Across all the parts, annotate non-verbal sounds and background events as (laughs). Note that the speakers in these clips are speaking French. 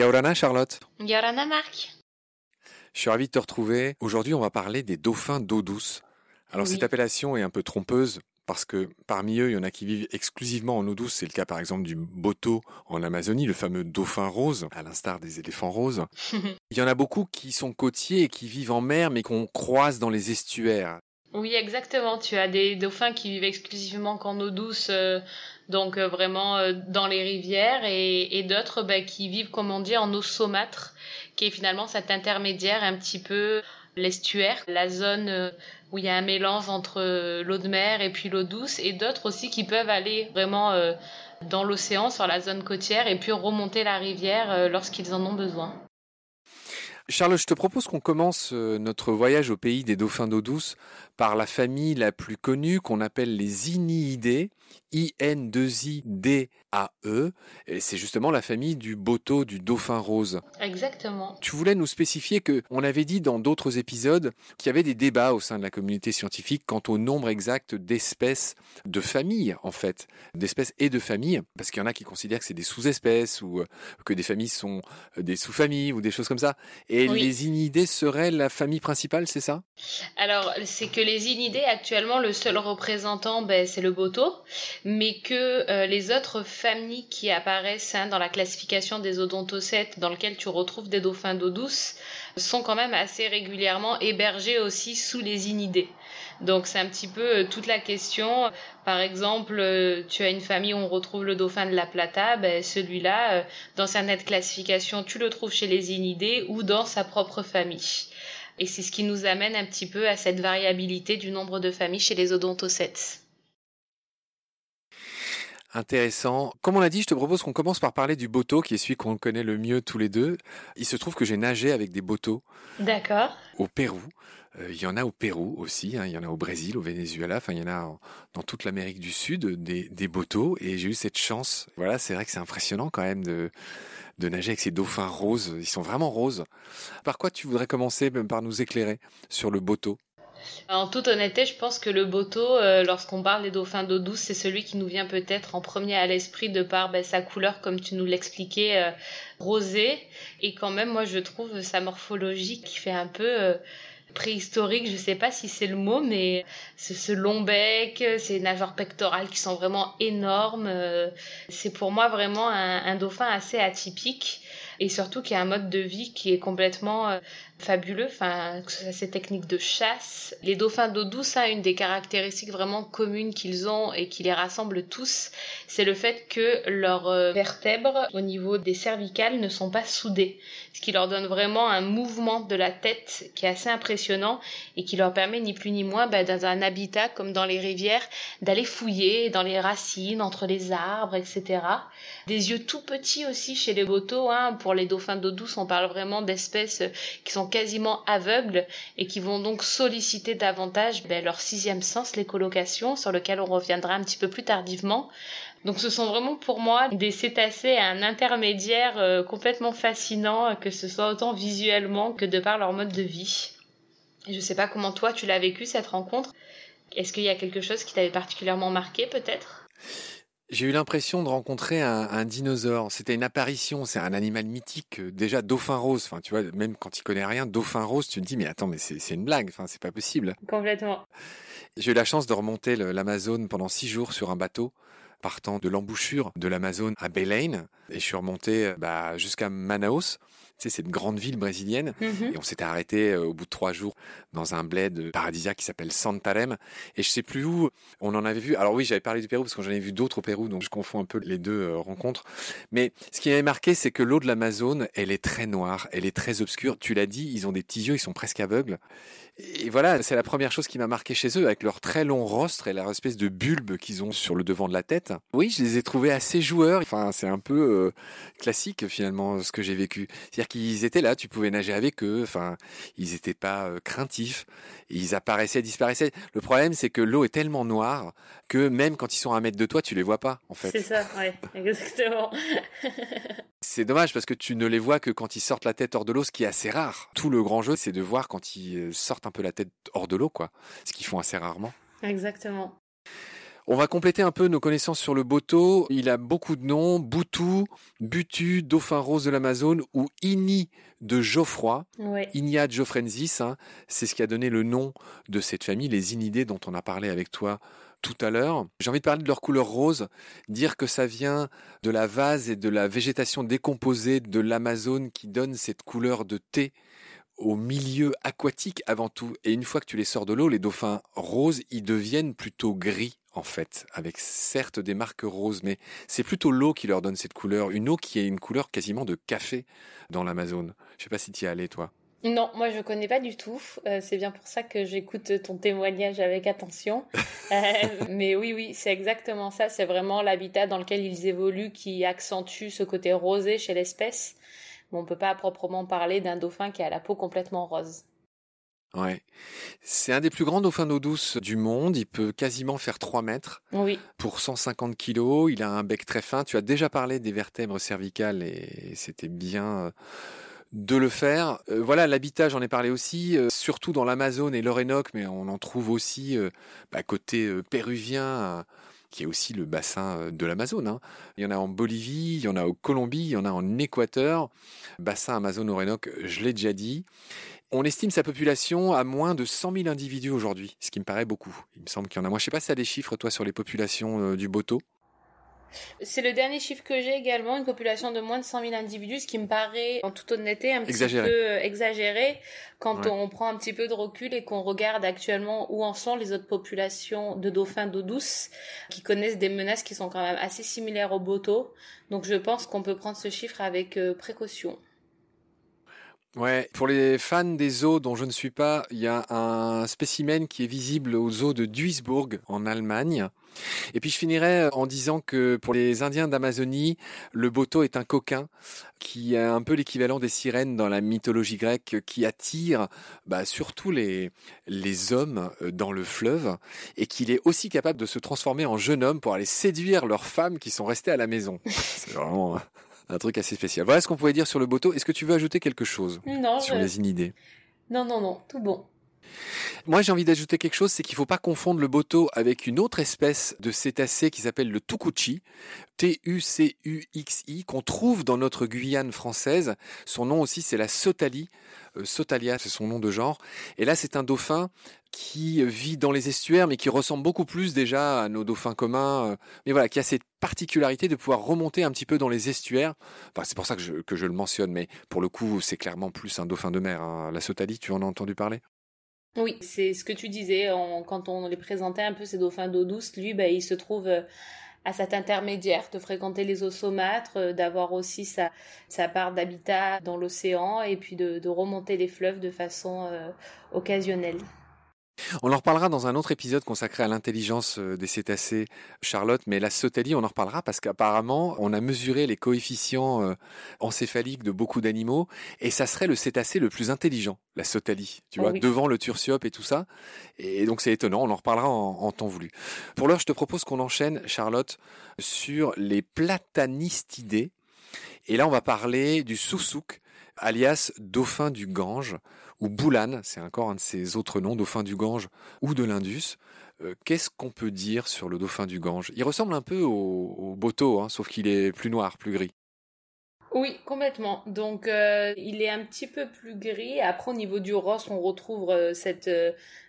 Yaorana Charlotte. Yaorana Marc. Je suis ravi de te retrouver. Aujourd'hui, on va parler des dauphins d'eau douce. Alors Oui. cette appellation est un peu trompeuse parce que parmi eux, il y en a qui vivent exclusivement en eau douce. C'est le cas par exemple du boto en Amazonie, le fameux dauphin rose, à l'instar des éléphants roses. (laughs) Il y en a beaucoup qui sont côtiers et qui vivent en mer mais qu'on croise dans les estuaires. Oui, exactement. Tu as des dauphins qui vivent exclusivement qu'en eau douce, euh, donc euh, vraiment euh, dans les rivières, et, et d'autres bah, qui vivent, comme on dit, en eau saumâtre, qui est finalement cet intermédiaire un petit peu l'estuaire, la zone euh, où il y a un mélange entre euh, l'eau de mer et puis l'eau douce, et d'autres aussi qui peuvent aller vraiment euh, dans l'océan, sur la zone côtière, et puis remonter la rivière lorsqu'ils en ont besoin. Charles, je te propose qu'on commence euh, notre voyage au pays des dauphins d'eau douce par la famille la plus connue qu'on appelle les Iniidés, I-N-2-I-D-A-E. Et c'est justement la famille du boto, du dauphin rose. Exactement. Tu voulais nous spécifier que on avait dit dans d'autres épisodes qu'il y avait des débats au sein de la communauté scientifique quant au nombre exact d'espèces de familles, en fait, d'espèces et de familles, parce qu'il y en a qui considèrent que c'est des sous-espèces ou euh, que des familles sont euh, des sous-familles ou des choses comme ça. Et Oui. les inidés seraient la famille principale, c'est ça? Alors, c'est que les inidés, actuellement, le seul représentant, ben, c'est le boto, mais que euh, les autres familles qui apparaissent hein, dans la classification des odontocètes, dans lequel tu retrouves des dauphins d'eau douce, sont quand même assez régulièrement hébergés aussi sous les inidés. Donc, c'est un petit peu euh, toute la question. Par exemple, euh, tu as une famille où on retrouve le dauphin de la Plata, ben, celui-là, euh, dans certaines classifications, tu le trouves chez les inidés ou dans sa propre famille. Et c'est ce qui nous amène un petit peu à cette variabilité du nombre de familles chez les odontocètes. Intéressant. Comme on l'a dit, je te propose qu'on commence par parler du boto, qui est celui qu'on connaît le mieux tous les deux. Il se trouve que j'ai nagé avec des botos D'accord. au Pérou. Euh, il y en a au Pérou aussi, hein, il y en a au Brésil, au Venezuela, enfin il y en a en- dans toute l'Amérique du Sud des, des botos et j'ai eu cette chance. Voilà, c'est vrai que c'est impressionnant quand même de, de nager avec ces dauphins roses. Ils sont vraiment roses. Par quoi tu voudrais commencer même par nous éclairer sur le boto En toute honnêteté, je pense que le boto, euh, lorsqu'on parle des dauphins d'eau douce, c'est celui qui nous vient peut-être en premier à l'esprit de par ben, sa couleur, comme tu nous l'expliquais, euh, rosée. Et quand même, moi, je trouve sa morphologie qui fait un peu euh, préhistorique. Je sais pas si c'est le mot, mais ce long bec, ces nageoires pectorales qui sont vraiment énormes. c'est pour moi vraiment un, un dauphin assez atypique. Et surtout qui a un mode de vie qui est complètement fabuleux, enfin, que ce soit ces techniques de chasse. Les dauphins d'eau douce, hein, une des caractéristiques vraiment communes qu'ils ont et qui les rassemble tous, c'est le fait que leurs euh, vertèbres au niveau des cervicales ne sont pas soudées, ce qui leur donne vraiment un mouvement de la tête qui est assez impressionnant et qui leur permet ni plus ni moins bah, dans un habitat comme dans les rivières d'aller fouiller dans les racines, entre les arbres, etc. Des yeux tout petits aussi chez les botos. Hein. Pour les dauphins d'eau douce, on parle vraiment d'espèces qui sont quasiment aveugles et qui vont donc solliciter davantage ben, leur sixième sens, l'écolocation, sur lequel on reviendra un petit peu plus tardivement. Donc ce sont vraiment pour moi des cétacés à un intermédiaire euh, complètement fascinant, que ce soit autant visuellement que de par leur mode de vie. Je sais pas comment toi tu l'as vécu cette rencontre. Est-ce qu'il y a quelque chose qui t'avait particulièrement marqué peut-être? J'ai eu l'impression de rencontrer un, un dinosaure. C'était une apparition. C'est un animal mythique. euh, Déjà, dauphin rose. Enfin, tu vois, même quand il connaît rien, dauphin rose, tu te dis, mais attends, mais c'est une blague. Enfin, c'est pas possible. Complètement. J'ai eu la chance de remonter l'Amazone pendant six jours sur un bateau partant de l'embouchure de l'Amazone à Belém et je suis remonté euh, bah, jusqu'à Manaus. Sais, c'est une grande ville brésilienne. Mhm. Et on s'était arrêté euh, au bout de trois jours dans un bled paradisiaque qui s'appelle Santarém. Et je sais plus où on en avait vu. Alors oui, j'avais parlé du Pérou parce que j'en ai vu d'autres au Pérou, donc je confonds un peu les deux euh, rencontres. Mais ce qui m'avait marqué, c'est que l'eau de l'Amazone, elle est très noire, elle est très obscure. Tu l'as dit, ils ont des petits yeux, ils sont presque aveugles. Et voilà, c'est la première chose qui m'a marqué chez eux, avec leur très long rostre et leur espèce de bulbe qu'ils ont sur le devant de la tête. Oui, je les ai trouvés assez joueurs. Enfin, c'est un peu euh, classique finalement ce que j'ai vécu. C'est-à-dire qu'ils étaient là, tu pouvais nager avec eux. Enfin, ils n'étaient pas euh, craintifs. Ils apparaissaient, disparaissaient. Le problème, c'est que l'eau est tellement noire que même quand ils sont à un mètre de toi, tu les vois pas en fait. C'est ça, ouais, (laughs) exactement. (laughs) C'est dommage parce que tu ne les vois que quand ils sortent la tête hors de l'eau, ce qui est assez rare. Tout le grand jeu, c'est de voir quand ils euh, sortent un peu la tête hors de l'eau, quoi. Ce qu'ils font assez rarement. exactement. On va compléter un peu nos connaissances sur le boto. Il a beaucoup de noms. Boutou, Butu, Dauphin rose de l'Amazone ou Ini de Geoffroy. Ouais. Inia geoffrensis, hein, c'est ce qui a donné le nom de cette famille, les Inidés dont on a parlé avec toi tout à l'heure. J'ai envie de parler de leur couleur rose, dire que ça vient de la vase et de la végétation décomposée de l'Amazone qui donne cette couleur de thé au milieu aquatique avant tout. Et une fois que tu les sors de l'eau, les dauphins roses, ils deviennent plutôt gris en fait, avec certes des marques roses, mais c'est plutôt l'eau qui leur donne cette couleur, une eau qui a une couleur quasiment de café dans l'Amazone. Je sais pas si tu y es allé toi. Non, moi je connais pas du tout. Euh, c'est bien pour ça que j'écoute ton témoignage avec attention. (laughs) Euh, mais oui, oui, c'est exactement ça. C'est vraiment l'habitat dans lequel ils évoluent qui accentue ce côté rosé chez l'espèce. Mais on peut pas proprement parler d'un dauphin qui a la peau complètement rose. Ouais. C'est un des plus grands dauphins d'eau douce du monde. Il peut quasiment faire 3 mètres. Oui. Pour 150 kilos. Il a un bec très fin. Tu as déjà parlé des vertèbres cervicales et c'était bien euh, de le faire. Euh, voilà, l'habitat, j'en ai parlé aussi, euh, surtout dans l'Amazone et l'Orénoque, mais on en trouve aussi bah, côté péruvien qui est aussi le bassin de l'Amazone. Hein. Il y en a en Bolivie, il y en a au Colombie, il y en a en Équateur. Bassin Amazone-Orénoque, je l'ai déjà dit. On estime sa population à moins de 100 000 individus aujourd'hui, ce qui me paraît beaucoup. Il me semble qu'il y en a. Moi, je sais pas si tu as des chiffres, toi, sur les populations du Boto. C'est le dernier chiffre que j'ai également, une population de moins de 100 000 individus, ce qui me paraît, en toute honnêteté, un exagéré. petit peu euh, exagéré quand on prend un petit peu de recul et qu'on regarde actuellement où en sont les autres populations de dauphins d'eau douce qui connaissent des menaces qui sont quand même assez similaires au boto. Donc je pense qu'on peut prendre ce chiffre avec euh, précaution. Ouais, pour les fans des zoos dont je ne suis pas, il y a un spécimen qui est visible aux zoos de Duisburg en Allemagne. Et puis je finirai en disant que pour les Indiens d'Amazonie, le boto est un coquin qui est un peu l'équivalent des sirènes dans la mythologie grecque, qui attire bah, surtout les, les hommes euh, dans le fleuve et qu'il est aussi capable de se transformer en jeune homme pour aller séduire leurs femmes qui sont restées à la maison. (laughs) C'est vraiment un truc assez spécial. Voilà ce qu'on pouvait dire sur le boto. Est-ce que tu veux ajouter quelque chose non, sur les inidées Non, non, non, tout bon. Moi, j'ai envie d'ajouter quelque chose, c'est qu'il ne faut pas confondre le boto avec une autre espèce de cétacé qui s'appelle le tucuchi, T-U-C-U-X-I, qu'on trouve dans notre Guyane française. Son nom aussi, c'est la sotalie. Euh, Sotalia, c'est son nom de genre. Et là, c'est un dauphin qui vit dans les estuaires, mais qui ressemble beaucoup plus déjà à nos dauphins communs. Euh, mais voilà, qui a cette particularité de pouvoir remonter un petit peu dans les estuaires. Enfin, c'est pour ça que je, le mentionne, mais pour le coup, c'est clairement plus un dauphin de mer. Hein. La Sotalie, tu en as entendu parler? Oui, c'est ce que tu disais quand on les présentait un peu ces dauphins d'eau douce. Lui, bah, il se trouve euh, à cet intermédiaire de fréquenter les eaux saumâtres, euh, d'avoir aussi sa, part d'habitat dans l'océan et puis de, de, remonter les fleuves de façon euh, occasionnelle. On en reparlera dans un autre épisode consacré à l'intelligence euh, des cétacés, Charlotte, mais la sotalie, on en reparlera parce qu'apparemment, on a mesuré les coefficients euh, encéphaliques de beaucoup d'animaux et ça serait le cétacé le plus intelligent, la sotalie, tu vois, devant le turciope et tout ça. Et donc c'est étonnant, on en reparlera en, temps voulu. Pour l'heure, je te propose qu'on enchaîne, Charlotte, sur les platanistidés. Et là, on va parler du soussouk, alias dauphin du Gange ou Boulan, c'est encore un de ses autres noms, dauphin du Gange ou de l'Indus. Euh, qu'est-ce qu'on peut dire sur le dauphin du Gange? Il ressemble un peu au, Boto, hein, sauf qu'il est plus noir, plus gris. Oui, complètement. Donc, euh, il est un petit peu plus gris. Après, au niveau du rostre, on retrouve euh, cette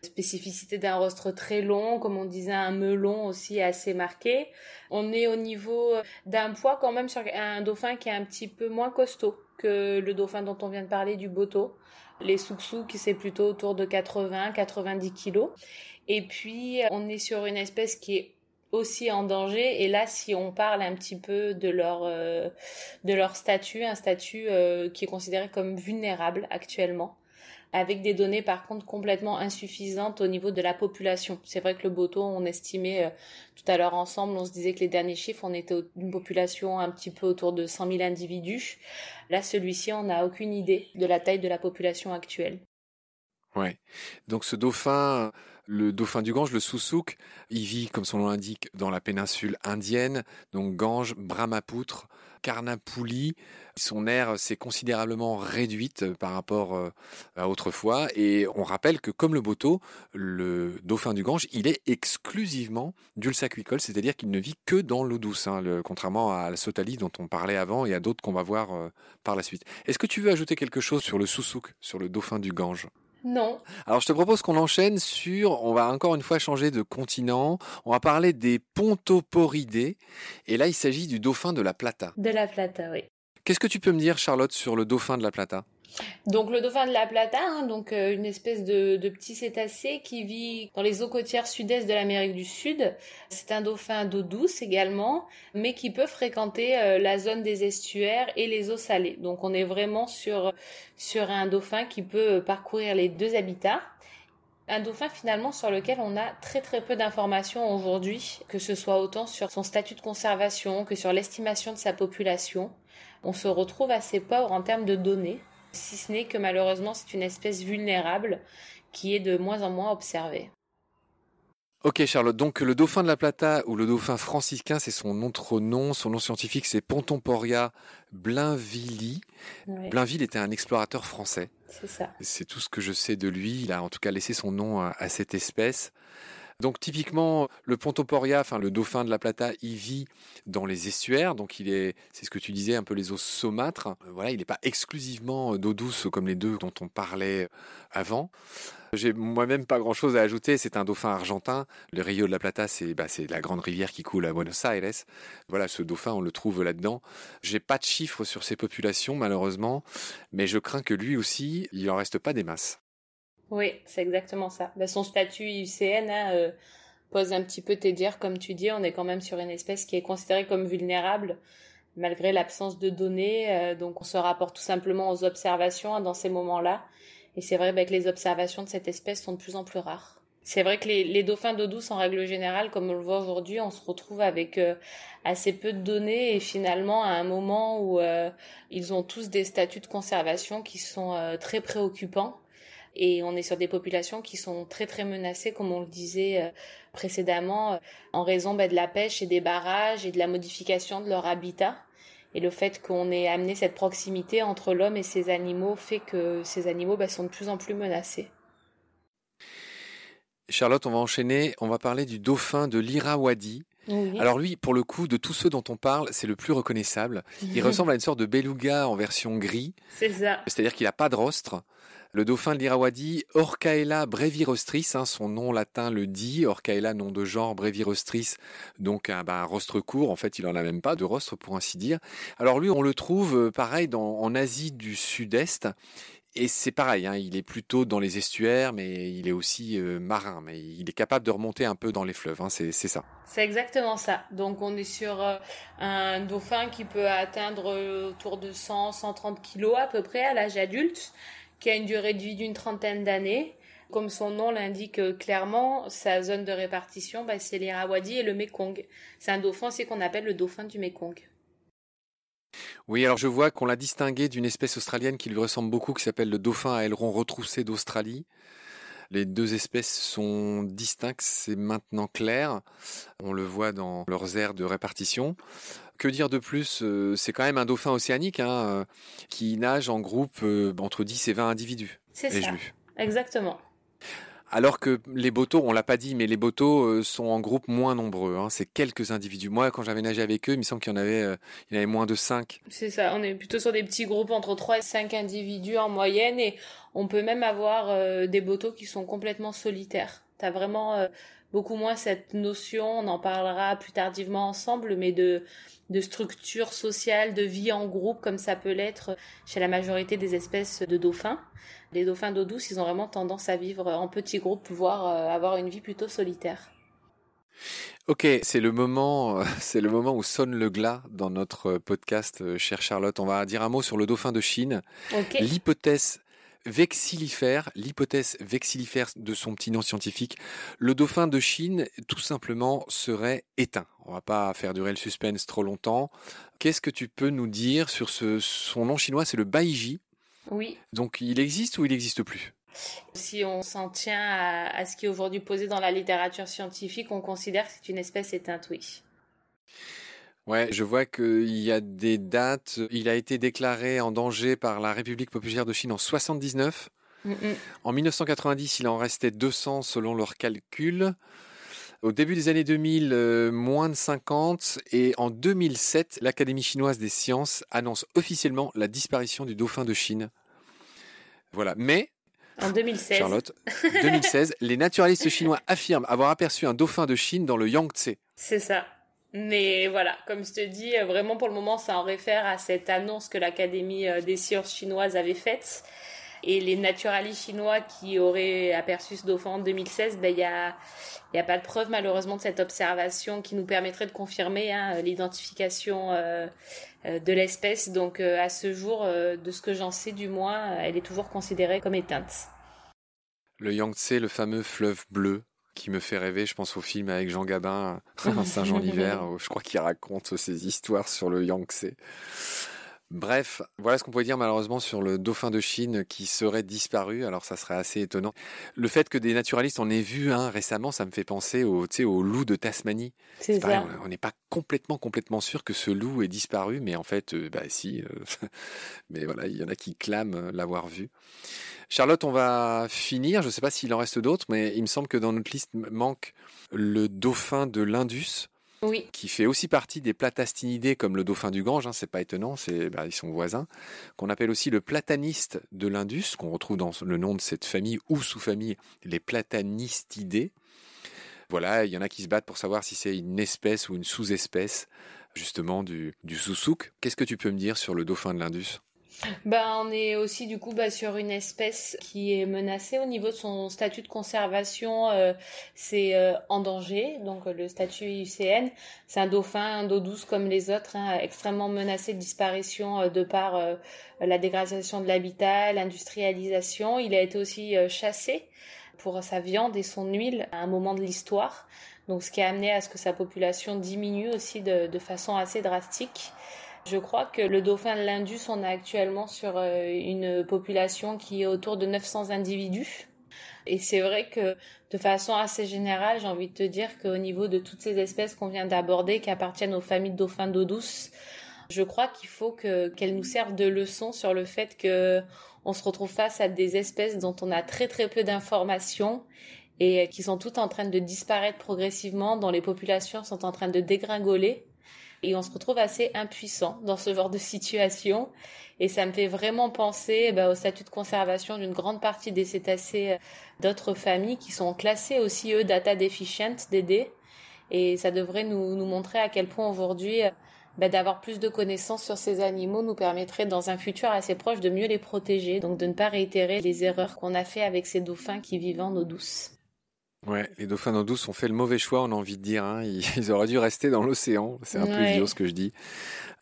spécificité d'un rostre très long, comme on disait, un melon aussi assez marqué. On est au niveau d'un poids quand même sur un dauphin qui est un petit peu moins costaud que le dauphin dont on vient de parler, du Boto. Les qui c'est plutôt autour de 80-90 kilos. Et puis, on est sur une espèce qui est aussi en danger. Et là, si on parle un petit peu de leur, euh, de leur statut, un statut euh, qui est considéré comme vulnérable actuellement avec des données par contre complètement insuffisantes au niveau de la population. C'est vrai que le Boto, on estimait euh, tout à l'heure ensemble, on se disait que les derniers chiffres, on était une population un petit peu autour de 100 000 individus. Là, celui-ci, on n'a aucune idée de la taille de la population actuelle. Ouais. Donc ce dauphin, Le dauphin du Gange, le Sousouk, il vit, comme son nom l'indique, dans la péninsule indienne, donc Gange, Brahmapoutre, Karnapouli. Son aire s'est considérablement réduite par rapport euh, à autrefois. Et on rappelle que, comme le Boto, le dauphin du Gange, il est exclusivement dulce-aquicole, c'est-à-dire qu'il ne vit que dans l'eau douce, hein, contrairement à la Sotali dont on parlait avant et à d'autres qu'on va voir euh, par la suite. Est-ce que tu veux ajouter quelque chose sur le Sousouk, sur le dauphin du Gange? Non. Alors je te propose qu'on enchaîne sur, on va encore une fois changer de continent, on va parler des pontoporidés, et là il s'agit du dauphin de la Plata. De la Plata, oui. Qu'est-ce que tu peux me dire Charlotte sur le dauphin de la Plata? Donc le dauphin de la Plata, hein, donc euh, une espèce de, petit cétacé qui vit dans les eaux côtières sud-est de l'Amérique du Sud. C'est un dauphin d'eau douce également, mais qui peut fréquenter euh, la zone des estuaires et les eaux salées. Donc on est vraiment sur sur un dauphin qui peut parcourir les deux habitats. Un dauphin finalement sur lequel on a très très peu d'informations aujourd'hui, que ce soit autant sur son statut de conservation que sur l'estimation de sa population. On se retrouve assez pauvre en termes de données si ce n'est que malheureusement c'est une espèce vulnérable qui est de moins en moins observée. Ok Charlotte, donc le dauphin de la Plata ou le dauphin franciscain, c'est son autre nom, son nom scientifique c'est Pontomporia blainvilli. Blainville était un explorateur français. C'est ça. C'est tout ce que je sais de lui, il a en tout cas laissé son nom à cette espèce. Donc typiquement, le Pontoporia, enfin le dauphin de la Plata, il vit dans les estuaires, donc il est, c'est ce que tu disais, un peu les eaux saumâtres. Voilà, il n'est pas exclusivement d'eau douce comme les deux dont on parlait avant. J'ai moi-même pas grand-chose à ajouter. C'est un dauphin argentin. Le Rio de la Plata, c'est bah, la grande rivière qui coule à Buenos Aires. Voilà, ce dauphin, on le trouve là-dedans. J'ai pas de chiffres sur ses populations, malheureusement, mais je crains que lui aussi, il en reste pas des masses. Oui, c'est exactement ça. Bah, son statut IUCN hein, euh, pose un petit peu tes dires, comme tu dis. On est quand même sur une espèce qui est considérée comme vulnérable malgré l'absence de données. Euh, donc on se rapporte tout simplement aux observations hein, dans ces moments-là. Et c'est vrai bah, que les observations de cette espèce sont de plus en plus rares. C'est vrai que les, dauphins d'eau douce, en règle générale, comme on le voit aujourd'hui, on se retrouve avec euh, assez peu de données et finalement à un moment où ils ont tous des statuts de conservation qui sont très préoccupants et on est sur des populations qui sont très très menacées, comme on le disait euh, précédemment, euh, en raison bah, de la pêche et des barrages et de la modification de leur habitat. Et le fait qu'on ait amené cette proximité entre l'homme et ces animaux fait que ces animaux bah, sont de plus en plus menacés. Charlotte, on va enchaîner. On va parler du dauphin de l'Irrawaddy. Alors lui, pour le coup, de tous ceux dont on parle, c'est le plus reconnaissable. Il (laughs) ressemble à une sorte de beluga en version gris. C'est ça. C'est-à-dire qu'il n'a pas de rostre. Le dauphin de l'Irrawaddy, Orcaella brevirostris, hein, son nom latin le dit, Orcaella nom de genre brevirostris, donc un, bah, rostre court, en fait il en a même pas de rostre pour ainsi dire. Alors lui on le trouve euh, pareil en Asie du Sud-Est, et c'est pareil, hein, il est plutôt dans les estuaires, mais il est aussi euh, marin, mais il est capable de remonter un peu dans les fleuves, hein, c'est ça. C'est exactement ça. Donc on est sur euh, un dauphin qui peut atteindre autour de 100-130 kilos à peu près à l'âge adulte qui a une durée de vie d'une trentaine d'années. Comme son nom l'indique euh, clairement, sa zone de répartition, bah, c'est l'Irrawaddy et le Mekong. C'est un dauphin, c'est qu'on appelle le dauphin du Mekong. Oui, alors je vois qu'on l'a distingué d'une espèce australienne qui lui ressemble beaucoup, qui s'appelle le dauphin à aileron retroussé d'Australie. Les deux espèces sont distinctes, c'est maintenant clair. On le voit dans leurs aires de répartition que dire de plus euh, C'est quand même un dauphin océanique hein, euh, qui nage en groupe euh, entre 10 et 20 individus. C'est ça. Exactement. Alors que les botos, on l'a pas dit, mais les botos sont en groupe moins nombreux. Hein. c'est quelques individus. Moi, quand j'avais nagé avec eux, il me semble qu'il y en avait, il y moins de 5. C'est ça. On est plutôt sur des petits groupes entre 3 et 5 individus en moyenne, et on peut même avoir des botos qui sont complètement solitaires. Tu as vraiment beaucoup moins cette notion. On en parlera plus tardivement ensemble, mais de de structure sociale, de vie en groupe, comme ça peut l'être chez la majorité des espèces de dauphins. Les dauphins d'eau douce, ils ont vraiment tendance à vivre en petits groupes, voire euh, avoir une vie plutôt solitaire. Ok, c'est le moment, euh, (laughs) c'est le moment où sonne le glas dans notre podcast, euh, chère Charlotte. On va dire un mot sur le dauphin de Chine. L'hypothèse vexillifère, l'hypothèse vexillifère de son petit nom scientifique, le dauphin de Chine, tout simplement, serait éteint. On va pas faire durer le suspense trop longtemps. Qu'est-ce que tu peux nous dire sur ce, son nom chinois, c'est le Baiji. Oui. Donc il existe ou il n'existe plus? Si on s'en tient à, ce qui est aujourd'hui posé dans la littérature scientifique, on considère que c'est une espèce éteinte, oui. Ouais, je vois qu'il y a des dates. Il a été déclaré en danger par la République populaire de Chine en 79. En 1990, il en restait 200 selon leurs calculs. Au début des années 2000, euh, moins de 50. Et en 2007, l'Académie chinoise des sciences annonce officiellement la disparition du dauphin de Chine. Voilà. Mais en 2016. Charlotte, 2016, les naturalistes (laughs) chinois affirment avoir aperçu un dauphin de Chine dans le Yangtze. C'est ça. Mais voilà, comme je te dis, euh, vraiment pour le moment, ça en réfère à cette annonce que l'Académie euh, des sciences chinoises avait faite. Et les naturalistes chinois qui auraient aperçu ce dauphin en 2016, ben, il n'y a, y a pas de preuve malheureusement de cette observation qui nous permettrait de confirmer hein, l'identification euh, de l'espèce. Donc à ce jour, de ce que j'en sais du moins, elle est toujours considérée comme éteinte. Le Yangtze, le fameux fleuve bleu, qui me fait rêver, je pense au film avec Jean Gabin, (laughs) Saint-Jean (laughs) l'hiver, je crois qu'il raconte ses histoires sur le Yangtze. Bref, voilà ce qu'on pourrait dire malheureusement sur le dauphin de Chine qui serait disparu. Alors ça serait assez étonnant. Le fait que des naturalistes en aient vu un récemment, ça me fait penser au, au loup de Tasmanie. C'est ça. on n'est pas complètement complètement sûr que ce loup est disparu, mais en fait, euh, bah si. Euh, (laughs) mais voilà, il y en a qui clament l'avoir vu. Charlotte, on va finir. Je ne sais pas s'il en reste d'autres, mais il me semble que dans notre liste manque le dauphin de l'Indus oui. qui fait aussi partie des platastinidés comme le dauphin du Gange, hein, c'est pas étonnant, c'est bah, ils sont voisins, qu'on appelle aussi le plataniste de l'Indus, qu'on retrouve dans le nom de cette famille ou sous-famille, les platanistidés. Voilà, il y en a qui se battent pour savoir si c'est une espèce ou une sous-espèce justement du, du. Qu'est-ce que tu peux me dire sur le dauphin de l'Indus? Ben, on est aussi du coup bah, sur une espèce qui est menacée au niveau de son statut de conservation, euh, c'est euh, en danger. Donc le statut IUCN, c'est un dauphin d'eau douce comme les autres, hein, extrêmement menacé de disparition euh, de par la dégradation de l'habitat, l'industrialisation. Il a été aussi chassé pour sa viande et son huile à un moment de l'histoire. Donc ce qui a amené à ce que sa population diminue aussi de, de façon assez drastique. Je crois que le dauphin de l'Indus, on est actuellement sur euh, une population qui est autour de 900 individus. Et c'est vrai que de façon assez générale, j'ai envie de te dire qu'au niveau de toutes ces espèces qu'on vient d'aborder, qui appartiennent aux familles de dauphins d'eau douce, je crois qu'il faut que qu'elles nous servent de leçon sur le fait que on se retrouve face à des espèces dont on a très très peu d'informations et qui sont toutes en train de disparaître progressivement, dont les populations sont en train de dégringoler et on se retrouve assez impuissant dans ce genre de situation. Et ça me fait vraiment penser bah, au statut de conservation d'une grande partie des cétacés euh, d'autres familles qui sont classés aussi, eux, data deficient, DD. Et ça devrait nous, nous montrer à quel point aujourd'hui, euh, bah, d'avoir plus de connaissances sur ces animaux nous permettrait dans un futur assez proche de mieux les protéger, donc de ne pas réitérer les erreurs qu'on a fait avec ces dauphins qui vivent en eau douce. Ouais, les dauphins d'eau douce ont fait le mauvais choix, on a envie de dire. Hein. Ils, (laughs) auraient dû rester dans l'océan. C'est un peu idiot ce que je dis.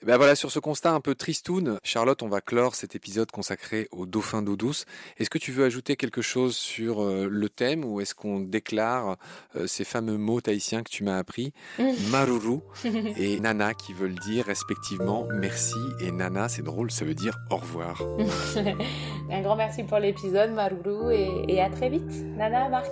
Ben voilà, sur ce constat un peu tristoun, Charlotte, on va clore cet épisode consacré aux dauphins d'eau douce. Est-ce que tu veux ajouter quelque chose sur euh, le thème ou est-ce qu'on déclare euh, ces fameux mots tahitiens que tu m'as appris, (laughs) maruru (laughs) et nana, qui veulent dire respectivement merci et nana, c'est drôle, ça veut dire au revoir. un grand merci pour l'épisode, maruru, et, et à très vite. Nana, Marc.